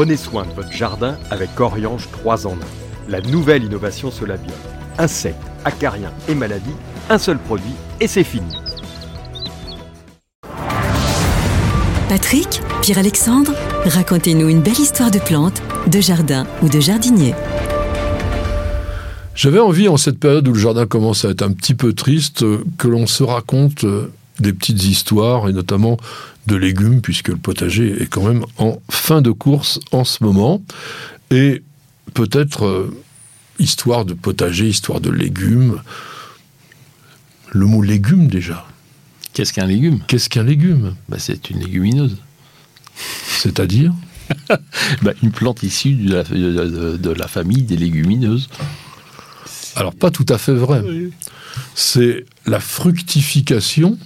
Prenez soin de votre jardin avec Oriange 3 en 1. La nouvelle innovation Solabium. Insectes, acariens et maladies, un seul produit et c'est fini. Patrick, Pierre-Alexandre, racontez-nous une belle histoire de plantes, de jardin ou de jardinier. J'avais envie, en cette période où le jardin commence à être un petit peu triste, que l'on se raconte euh, des petites histoires, et notamment de légumes, puisque le potager est quand même en fin de course en ce moment. Et peut-être euh, histoire de potager, histoire de légumes. Le mot légume déjà. Qu'est-ce qu'un légume? Qu'est-ce qu'un légume? Bah, C'est une légumineuse. C'est-à-dire? Bah, Une plante issue de la, de la, famille des légumineuses. Alors pas tout à fait vrai. C'est la fructification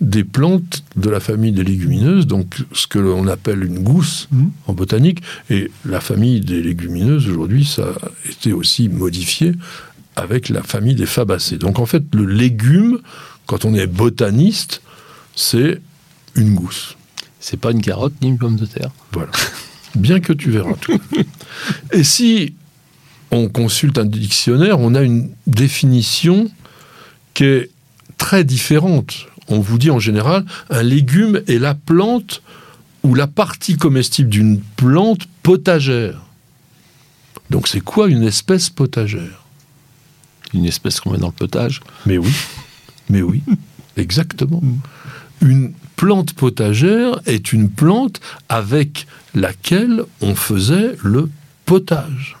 des plantes de la famille des légumineuses, donc ce que l'on appelle une gousse mmh. en botanique. Et la famille des légumineuses, aujourd'hui, ça a été aussi modifié avec la famille des fabacées. Donc en fait, le légume, quand on est botaniste, c'est une gousse. C'est pas une carotte ni une pomme de terre. Voilà. Bien que tu verras tout. Et si on consulte un dictionnaire, on a une définition qui est très différente on vous dit en général, un légume est la plante ou la partie comestible d'une plante potagère. Donc c'est quoi une espèce potagère? Une espèce qu'on met dans le potage? Mais oui, mais oui, exactement. Une plante potagère est une plante avec laquelle on faisait le potage.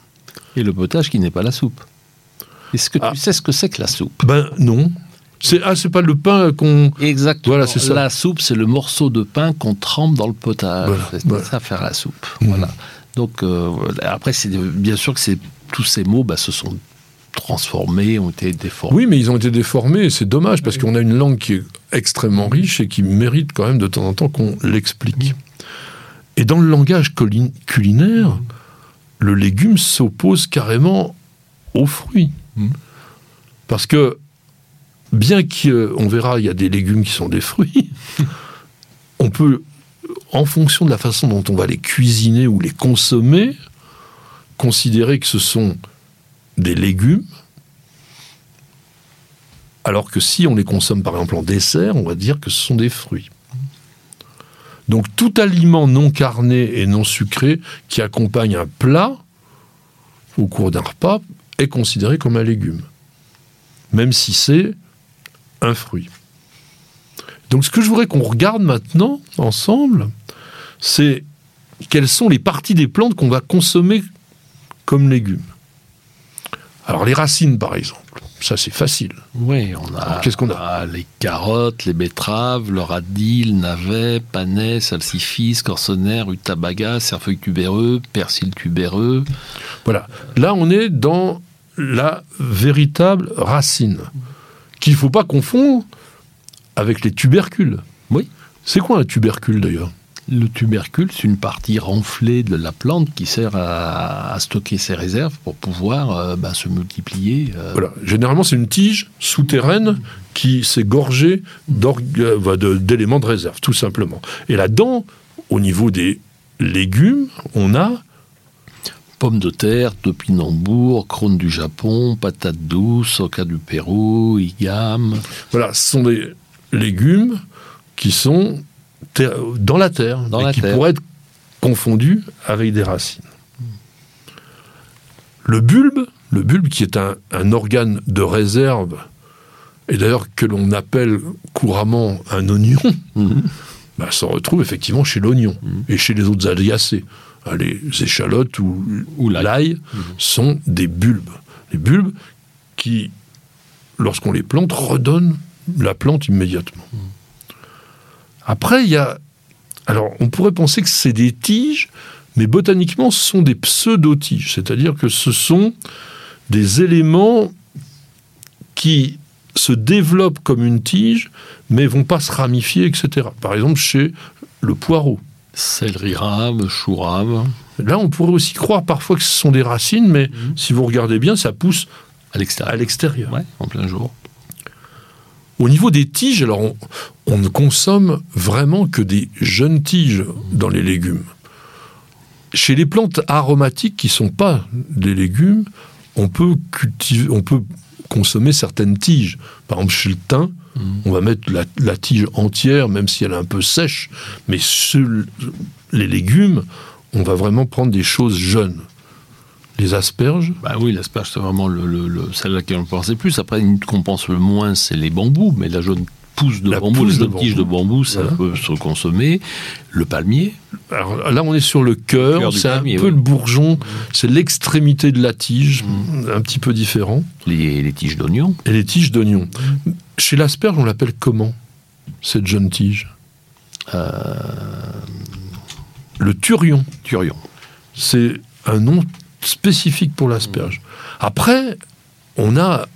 Et le potage qui n'est pas la soupe. Est-ce que tu ah. sais ce que c'est que la soupe? Ben non, c'est ah, c'est pas le pain qu'on. Exactement. Voilà, c'est ça. La soupe, c'est le morceau de pain qu'on trempe dans le potage. c'est ça faire la soupe. Mmh. Voilà. Donc euh, après, c'est bien sûr que c'est tous ces mots bah, se sont transformés, ont été déformés. Oui, mais ils ont été déformés, c'est dommage parce qu'on a une langue qui est extrêmement riche et qui mérite quand même de temps en temps qu'on l'explique. Et dans le langage culinaire, le légume s'oppose carrément aux fruits. Mmh. Parce que bien qu'on verra, il y a des légumes qui sont des fruits, on peut, en fonction de la façon dont on va les cuisiner ou les consommer, considérer que ce sont des légumes, alors que si on les consomme par exemple en dessert, on va dire que ce sont des fruits. Donc tout aliment non carné et non sucré qui accompagne un plat au cours d'un repas est considéré comme un légume, même si c'est un fruit. Donc ce que je voudrais qu'on regarde maintenant ensemble, c'est quelles sont les parties des plantes qu'on va consommer comme légumes. Alors les racines par exemple, ça c'est facile. Oui, on a, qu'est-ce qu'on a, les carottes, les betteraves, le radis, le navet, panais, salsifis, corsonaire, rutabaga, cerfeuil tubéreux, persil tubéreux. Voilà. Là on est dans la véritable racine qu'il ne faut pas confondre avec les tubercules. Oui. C'est quoi un tubercule d'ailleurs? Le tubercule, c'est une partie renflée de la plante qui sert à, stocker ses réserves pour pouvoir euh, bah, se multiplier. Euh. Voilà. Généralement, c'est une tige souterraine qui s'est gorgée euh, d'éléments de réserve, tout simplement. Et là-dedans, au niveau des légumes, on a pommes de terre, topinambour, crône du Japon, patates douces, oca du Pérou, igam. Voilà, ce sont des légumes qui sont dans la terre et qui pourraient être confondus avec des racines. Le bulbe, le bulbe qui est un, organe de réserve, et d'ailleurs que l'on appelle couramment un oignon, mhm. bah, s'en retrouve effectivement chez l'oignon mhm. et chez les autres aliacées. Euh, les échalotes ou, l'ail mhm. sont des bulbes. Les bulbes qui, lorsqu'on les plante, redonnent la plante immédiatement. Après, il y a... Alors, on pourrait penser que c'est des tiges, mais botaniquement, ce sont des pseudo-tiges, c'est-à-dire que ce sont des éléments qui se développent comme une tige, mais vont pas se ramifier, etc. Par exemple, chez le poireau. Céleri rame, chou rame. Là, on pourrait aussi croire parfois que ce sont des racines, mais mhm. si vous regardez bien, ça pousse à l'extérieur. en plein jour. Au niveau des tiges, alors on, ne consomme vraiment que des jeunes tiges dans les légumes. chez les plantes aromatiques qui sont pas des légumes, on peut cultiver, on peut consommer certaines tiges. Par exemple, chez le thym, on va mettre la, tige entière, même si elle est un peu sèche. Mais sur les légumes, on va vraiment prendre des choses jeunes. Les asperges Bah oui, l'asperge, c'est vraiment le, celle à laquelle on pensait plus. Après, qu'on pense le moins, c'est les bambous. Mais la jaune pousse de bambou, les de tiges de bambou, ça peut se consommer. Le palmier. Alors là, on est sur le cœur, c'est un peu le bourgeon, c'est l'extrémité de la tige, mmh. un petit peu différent. Les, tiges d'oignon. Et les tiges d'oignon. Chez l'asperge, on l'appelle comment, cette jeune tige euh, Le turion. Turion. C'est un nom spécifique pour l'asperge. Après, on a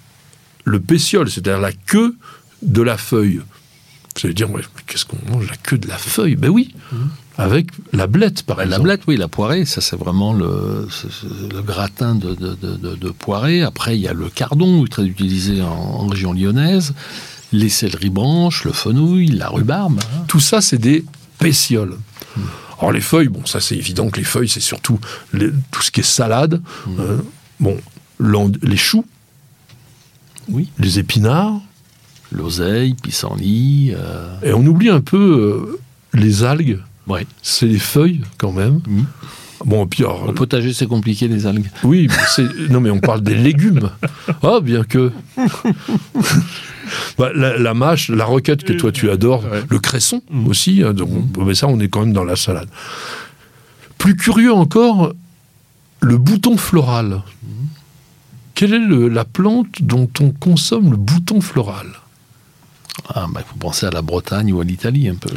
le pétiole, c'est-à-dire la queue de la feuille. Vous allez dire, qu'est-ce qu'on mange? La queue de la feuille Ben oui, avec la blette, par ben, exemple. La blette, oui, la poirée, ça c'est vraiment le, gratin de, de, poirée. Après, il y a le cardon, très utilisé en, région lyonnaise, les céleris branches, le fenouil, la rhubarbe. Hein. Tout ça, c'est des pétioles. Alors les feuilles, bon, ça c'est évident que les feuilles, c'est surtout tout ce qui est salade. Mmh. Euh, bon, les choux, oui. les épinards, l'oseille, pissenlit. Euh... Et on oublie un peu euh, les algues. Ouais. C'est les feuilles quand même. Mmh. Bon, puis Au potager, c'est compliqué, les algues. Oui, mais non, mais on parle des légumes. Ah, bien que. Bah, la, mâche, la roquette que toi tu adores, le cresson mmh. aussi, hein, donc, mmh. mais ça, on est quand même dans la salade. Plus curieux encore, le bouton floral. Quelle est la plante dont on consomme le bouton floral? Ah, bah, il faut penser à la Bretagne ou à l'Italie un peu.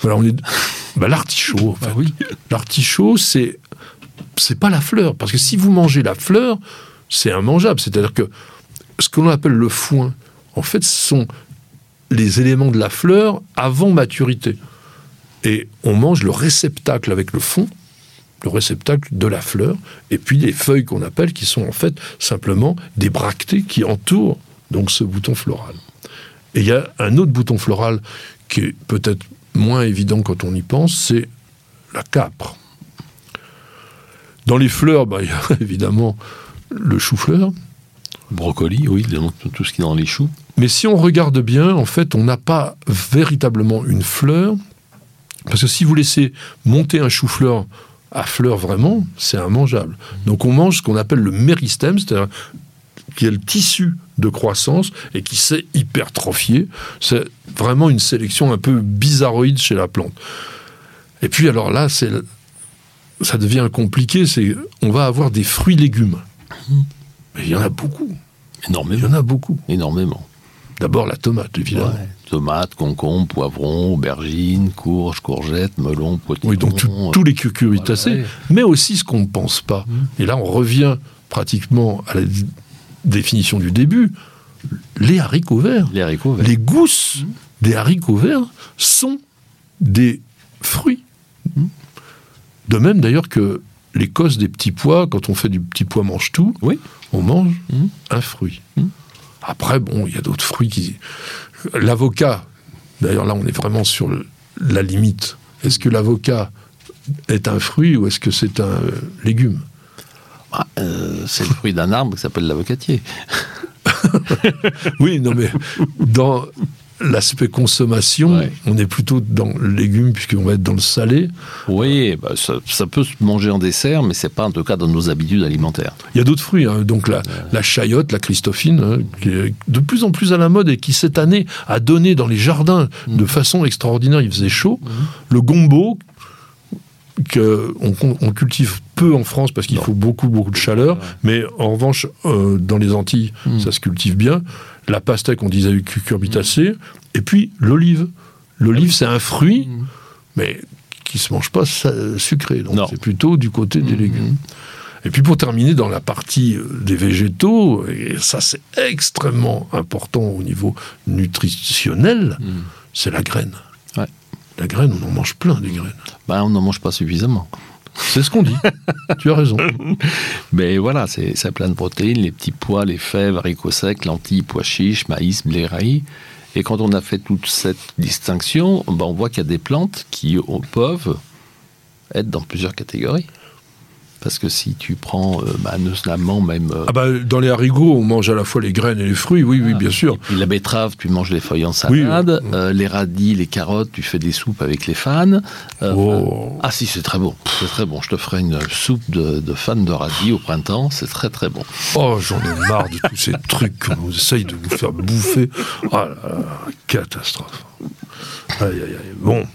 Voilà, on est... bah, l'artichaut. Bah oui. L'artichaut, c'est c'est pas la fleur, parce que si vous mangez la fleur, c'est immangeable. C'est-à-dire que ce que l'on appelle le foin, en fait, ce sont les éléments de la fleur avant maturité. Et on mange le réceptacle avec le fond, le réceptacle de la fleur, et puis les feuilles qu'on appelle, qui sont en fait simplement des bractées qui entourent donc ce bouton floral. Et il y a un autre bouton floral qui est peut-être moins évident quand on y pense, c'est la capre. Dans les fleurs, bah, il y a évidemment le chou-fleur. Brocoli, oui, tout ce qui est dans les choux. Mais si on regarde bien, en fait, on n'a pas véritablement une fleur, parce que si vous laissez monter un chou-fleur à fleur vraiment, c'est immangeable. Donc on mange ce qu'on appelle le méristème, c'est-à-dire qui est le tissu de croissance et qui s'est hypertrophié. C'est vraiment une sélection un peu bizarroïde chez la plante. Et puis alors là, c'est ça devient compliqué, c'est on va avoir des fruits légumes. Mais il y en a beaucoup. Énormément. Il y en a beaucoup. Énormément. D'abord la tomate, évidemment. Tomate, concombre, poivron, aubergine, courge, courgette, melon, potiron. Oui, donc tous les cucurbitacés, mais aussi ce qu'on ne pense pas. Mmh. Et là, on revient pratiquement à la définition du début, les haricots verts. Les haricots Les gousses mmh. des haricots verts sont des fruits. Mmh. De même d'ailleurs que les cosses des petits pois, quand on fait du petit pois mange-tout, oui. on mange mmh. un fruit. Après, bon, il y a d'autres fruits qui... L'avocat, d'ailleurs là on est vraiment sur la limite. Est-ce que l'avocat est un fruit ou est-ce que c'est un euh, légume? Ah, euh, c'est le fruit d'un arbre qui s'appelle l'avocatier. oui, non mais dans l'aspect consommation, on est plutôt dans le légume puisqu'on va être dans le salé. Oui, bah, ça, peut se manger en dessert, mais c'est pas en tout cas dans nos habitudes alimentaires. Il y a d'autres fruits, hein. donc la, la, chayotte, la christophine, hein, qui est de plus en plus à la mode et qui cette année a donné dans les jardins de mm. façon extraordinaire. Il faisait chaud. Mm. Le gombo, qu'on on cultive peu en France parce qu'il faut beaucoup, beaucoup de chaleur, mais en revanche, euh, dans les Antilles, hmm. ça se cultive bien. La pastèque, on disait cucurbitacée, hmm. et puis l'olive. L'olive, c'est un fruit, hmm. mais qui se mange pas sucré, donc c'est plutôt du côté des légumes. Et puis pour terminer, dans la partie euh, des végétaux, et ça c'est extrêmement important au niveau nutritionnel, c'est la graine. La graine, on en mange plein des graines. Ben, on n'en mange pas suffisamment. C'est ce qu'on dit. tu as raison. Mais voilà, c'est plein de protéines, les petits pois, les fèves, haricots secs, lentilles, pois chiches, maïs, blé raï. Et quand on a fait toute cette distinction, ben on voit qu'il y a des plantes qui peuvent être dans plusieurs catégories. Parce que si tu prends, euh, bah, notamment même... ah bah, dans les harigots, on mange à la fois les graines et les fruits, oui, oui, bien sûr. Et la betterave, tu manges les feuilles en salade. les radis, les carottes, tu fais des soupes avec les fans. Oh. Ah si, c'est très bon. C'est très bon. Je te ferai une soupe de, de fans de radis au printemps. C'est très très bon. Oh, j'en ai marre de tous ces trucs qu'on essaye de vous faire bouffer. Oh là là, catastrophe. Aïe, aïe, aïe. Bon.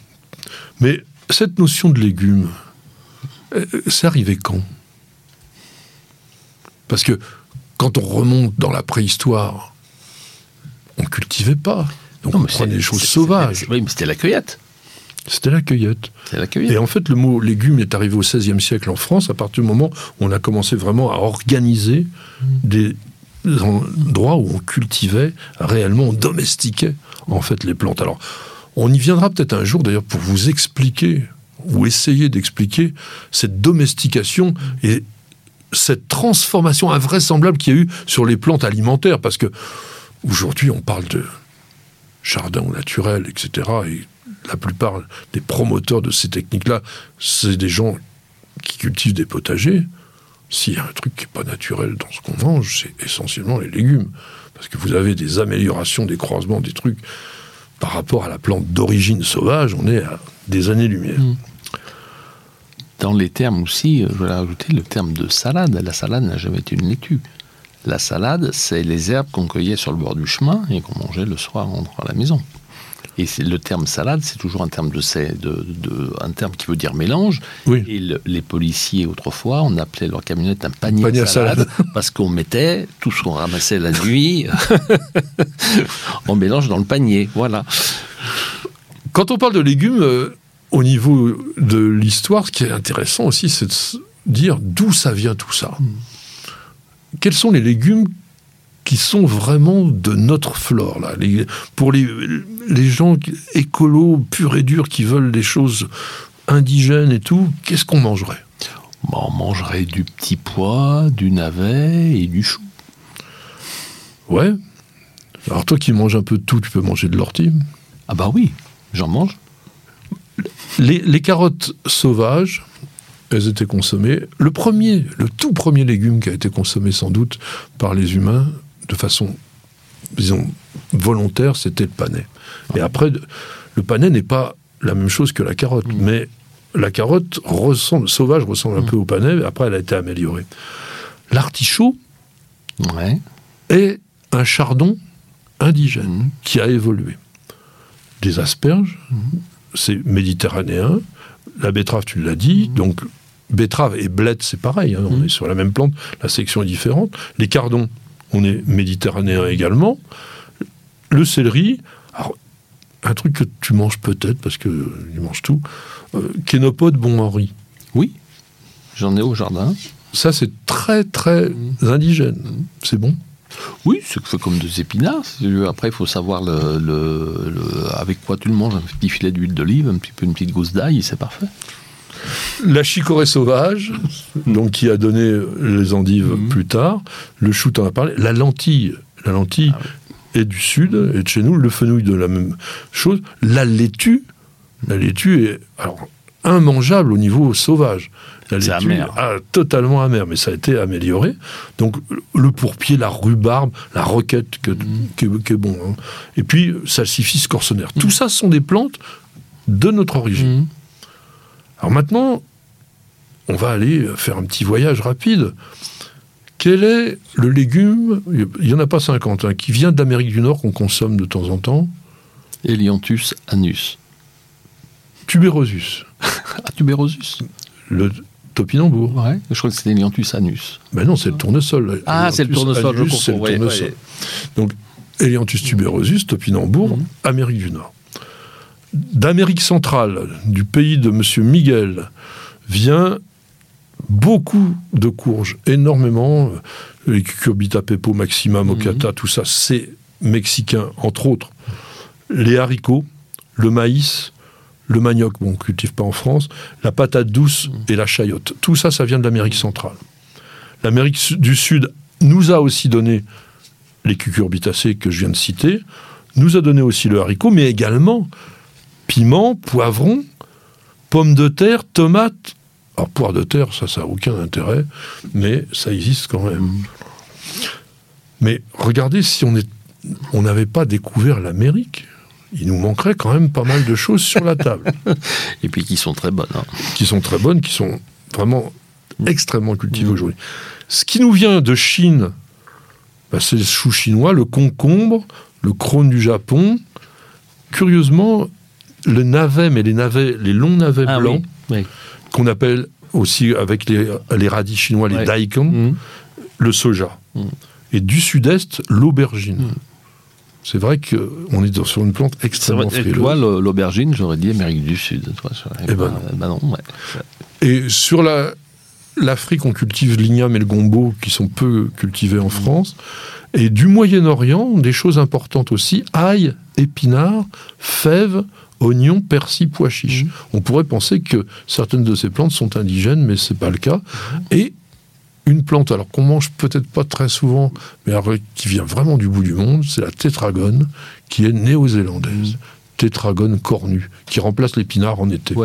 Mais cette notion de légumes, euh, c'est arrivé quand? Parce que quand on remonte dans la préhistoire, on cultivait pas. Donc on prenait des choses sauvages. Oui, mais c'était la cueillette. C'était la cueillette. la cueillette. Et en fait, le mot légume est arrivé au XVIe siècle en France, à partir du moment où on a commencé vraiment à organiser mmh. des endroits où on cultivait réellement, on domestiquait en fait les plantes. Alors, on y viendra peut-être un jour d'ailleurs pour vous expliquer ou essayer d'expliquer cette domestication et cette transformation invraisemblable qu'il y a eu sur les plantes alimentaires. Parce que aujourd'hui, on parle de jardin naturel, etc. Et la plupart des promoteurs de ces techniques-là, c'est des gens qui cultivent des potagers. S'il y a un truc qui n'est pas naturel dans ce qu'on mange, c'est essentiellement les légumes. Parce que vous avez des améliorations, des croisements, des trucs. Par rapport à la plante d'origine sauvage, on est à des années-lumière. Mm dans les termes aussi, euh, je voulais rajouter le terme de salade. La salade n'a jamais été une laitue. La salade, c'est les herbes qu'on cueillait sur le bord du chemin et qu'on mangeait le soir en rentrant à la maison. Et le terme salade, c'est toujours un terme de, de, de, un terme qui veut dire mélange. Oui. Et les policiers autrefois, on appelait leur camionnette un panier, de salade, parce qu'on mettait tout ce qu'on ramassait la nuit, on mélange dans le panier. Voilà. Quand on parle de légumes, euh, au niveau de l'histoire, ce qui est intéressant aussi, c'est de dire d'où ça vient tout ça. Quels sont les légumes qui sont vraiment de notre flore là? Pour les, les gens écolos, purs et durs, qui veulent des choses indigènes et tout, qu'est-ce qu'on mangerait? Bah, On mangerait du petit pois, du navet et du chou. Ouais. Alors toi qui manges un peu de tout, tu peux manger de l'ortie Ah bah oui, j'en mange. Les, carottes sauvages, elles étaient consommées. Le premier, le tout premier légume qui a été consommé sans doute par les humains de façon, disons, volontaire, c'était le panais. Et après, le panais n'est pas la même chose que la carotte, mm. mais la carotte ressemble, sauvage ressemble un mm. peu au panais, après elle a été améliorée. L'artichaut est un chardon indigène mm. qui a évolué. Des asperges, c'est méditerranéen. La betterave, tu l'as dit, mmh. donc betterave et bled, c'est pareil, hein, on mmh. est sur la même plante, la section est différente. Les cardons, on est méditerranéen également. Le céleri, un truc que tu manges peut-être, parce que tu manges tout, euh, Kénopode bon Henri. Oui, j'en ai au jardin. Ça, c'est très, très mmh. indigène. C'est bon? Oui, c'est comme des épinards. Après, il faut savoir le, avec quoi tu le manges. Un petit filet d'huile d'olive, un petit peu une petite gousse d'ail, c'est parfait. La chicorée sauvage, donc qui a donné les endives mhm. plus tard. Le chou, t'en as parlé. La lentille, la lentille ah est du sud, et de chez nous. Le fenouil de la même chose. La laitue, la laitue est alors immangeable au niveau sauvage. La laitue ah, totalement amer, mais ça a été amélioré. Donc le pourpier, la rhubarbe, la roquette, que, bon. Hein. Et puis salsifis corsonaire. Tout mm. ça sont des plantes de notre origine. Mm. Alors maintenant, on va aller faire un petit voyage rapide. Quel est le légume, il n'y en a pas 50, hein, qui vient d'Amérique du Nord qu'on consomme de temps en temps? Elianthus anus. Tuberosus. tuberosus Le topinambour. Ouais, je crois que c'était Elianthus anus. Ben non, c'est le tournesol. Ah, c'est le tournesol, je C'est le tournesol. Donc, Elianthus tuberosus, topinambour, mhm. Amérique du Nord. D'Amérique centrale, du pays de M. Miguel, vient beaucoup de courges, énormément. Les cucurbita pepo, maxima, mocata, mhm. tout ça, c'est mexicain, entre autres. Les haricots, le maïs, le manioc, bon, on ne cultive pas en France, la patate douce mm. et la chayotte. Tout ça, ça vient de l'Amérique centrale. L'Amérique du Sud nous a aussi donné les cucurbitacées que je viens de citer, nous a donné aussi le haricot, mais également piment, poivron, pommes de terre, tomates Alors, poire de terre, ça, ça n'a aucun intérêt, mais ça existe quand même. Mais regardez si on n'avait pas découvert l'Amérique. Il nous manquerait quand même pas mal de choses sur la table. Et puis qui sont très bonnes. Hein. Qui sont très bonnes, qui sont vraiment extrêmement cultivées mmh. aujourd'hui. Ce qui nous vient de Chine, bah, c'est le chou chinois, le concombre, le crône du Japon. Curieusement, le navet, mais les navets, les longs navets ah blancs, qu'on appelle aussi avec les, les radis chinois, les daikon, mmh. le soja. Mmh. Et du sud-est, l'aubergine. C'est vrai qu'on est sur une plante extrêmement frileuse. Toi, l'aubergine, j'aurais dit Amérique du Sud. Toi, eh ben, ben non. Et sur l'Afrique, on cultive l'igname et le gombo, qui sont peu cultivés en France. Et du Moyen-Orient, des choses importantes aussi, ail, épinards, fèves, oignons, persil, pois chiches. Mmh. On pourrait penser que certaines de ces plantes sont indigènes, mais ce n'est pas le cas. Mmh. Et une plante, alors qu'on mange peut-être pas très souvent, mais qui vient vraiment du bout du monde, c'est la tétragone, qui est néo-zélandaise. Mmh. Tétragone cornue, qui remplace l'épinard en été.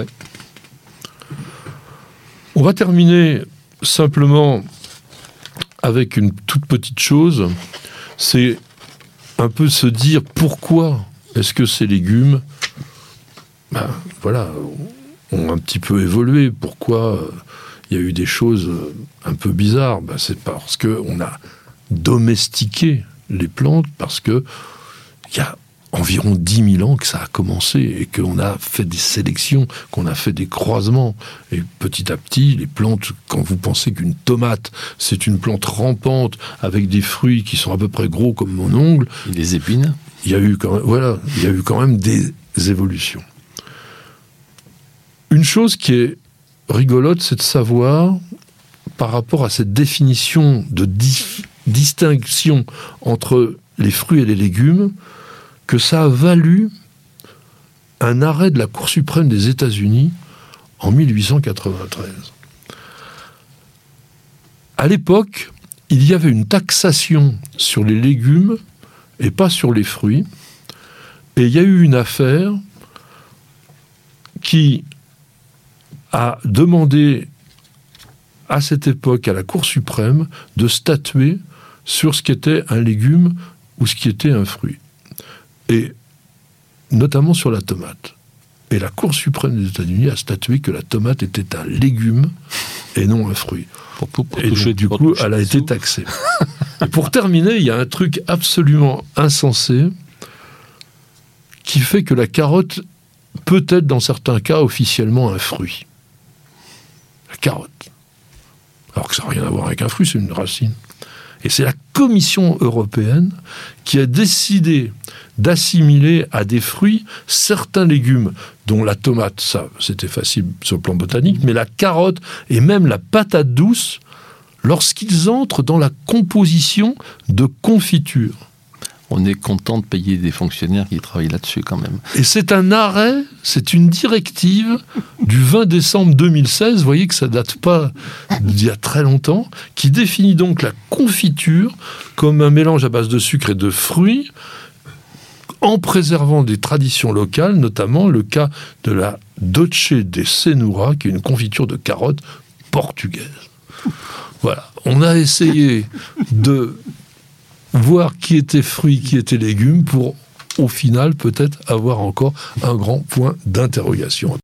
On va terminer simplement avec une toute petite chose, c'est un peu se dire pourquoi est-ce que ces légumes, ben, voilà, ont un petit peu évolué, pourquoi il y a eu des choses un peu bizarres. Ben, c'est parce qu'on a domestiqué les plantes, parce que il y a environ 10 000 ans que ça a commencé et qu'on a fait des sélections, qu'on a fait des croisements. Et petit à petit, les plantes, quand vous pensez qu'une tomate, c'est une plante rampante avec des fruits qui sont à peu près gros comme mon ongle. Des épines Il y a eu quand même, voilà, il y a eu quand même des évolutions. Une chose qui est rigolote, c'est de savoir, par rapport à cette définition de distinction entre les fruits et les légumes, que ça a valu un arrêt de la Cour suprême des États-Unis en 1893. À l'époque, il y avait une taxation sur les légumes et pas sur les fruits. Et il y a eu une affaire qui a demandé à cette époque à la Cour suprême de statuer sur ce qu'était un légume ou ce qui était un fruit et notamment sur la tomate. Et la Cour suprême des États-Unis a statué que la tomate était un légume et non un fruit. et du coup, elle a été taxée. et pour terminer, il y a un truc absolument insensé qui fait que la carotte peut être, dans certains cas, officiellement un fruit. La carotte. Alors que ça n'a rien à voir avec un fruit, c'est une racine. Et c'est la Commission européenne qui a décidé d'assimiler à des fruits certains légumes, dont la tomate, ça c'était facile sur le plan botanique, mais la carotte et même la patate douce, lorsqu'ils entrent dans la composition de confiture on est content de payer des fonctionnaires qui travaillent là-dessus quand même. Et c'est un arrêt, c'est une directive du 20 décembre 2016, vous voyez que ça date pas d'il y a très longtemps, qui définit donc la confiture comme un mélange à base de sucre et de fruits, en préservant des traditions locales, notamment le cas de la Dolce de Senura, qui est une confiture de carottes portugaise. Voilà, on a essayé de voir qui était fruits, qui était légumes, pour au final peut-être avoir encore un grand point d'interrogation.